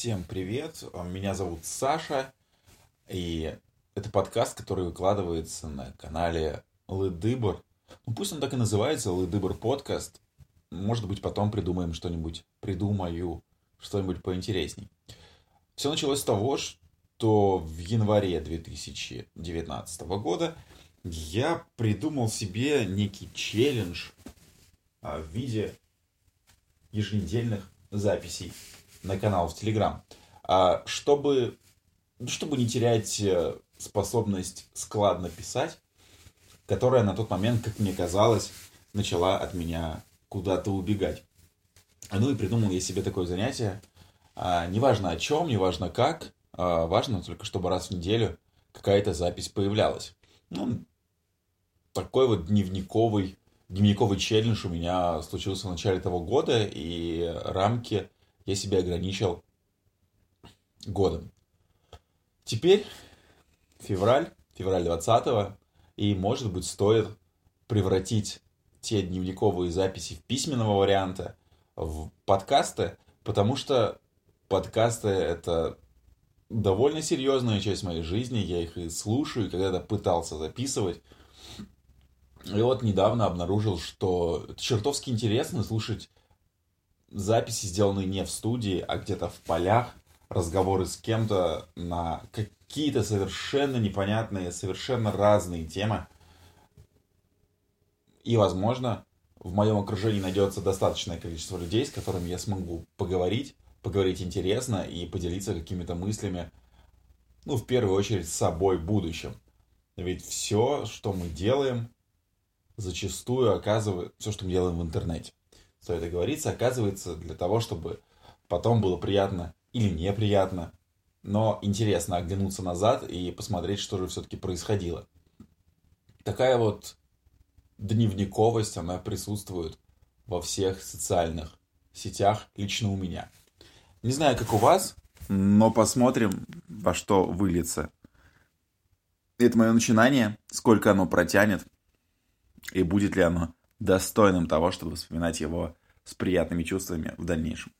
Всем привет, меня зовут Саша, и это подкаст, который выкладывается на канале Лыдыбор. Ну, пусть он так и называется, Лыдыбор подкаст. Может быть, потом придумаем что-нибудь, придумаю что-нибудь поинтересней. Все началось с того, что в январе 2019 года я придумал себе некий челлендж а, в виде еженедельных записей на канал в Телеграм. А чтобы, ну, чтобы не терять э, способность складно писать, которая на тот момент, как мне казалось, начала от меня куда-то убегать. Ну и придумал я себе такое занятие. А, неважно о чем, неважно как, а, важно только, чтобы раз в неделю какая-то запись появлялась. Ну, такой вот дневниковый, дневниковый челлендж у меня случился в начале того года, и рамки я себе ограничил годом. Теперь февраль, февраль 20 и, может быть, стоит превратить те дневниковые записи в письменного варианта в подкасты, потому что подкасты — это довольно серьезная часть моей жизни, я их и слушаю, когда-то пытался записывать. И вот недавно обнаружил, что чертовски интересно слушать записи, сделанные не в студии, а где-то в полях, разговоры с кем-то на какие-то совершенно непонятные, совершенно разные темы. И, возможно, в моем окружении найдется достаточное количество людей, с которыми я смогу поговорить, поговорить интересно и поделиться какими-то мыслями, ну, в первую очередь, с собой будущим. Ведь все, что мы делаем, зачастую оказывает, все, что мы делаем в интернете, стоит оговориться, оказывается для того, чтобы потом было приятно или неприятно, но интересно оглянуться назад и посмотреть, что же все-таки происходило. Такая вот дневниковость, она присутствует во всех социальных сетях, лично у меня. Не знаю, как у вас, но посмотрим, во что выльется. Это мое начинание, сколько оно протянет, и будет ли оно достойным того, чтобы вспоминать его с приятными чувствами в дальнейшем.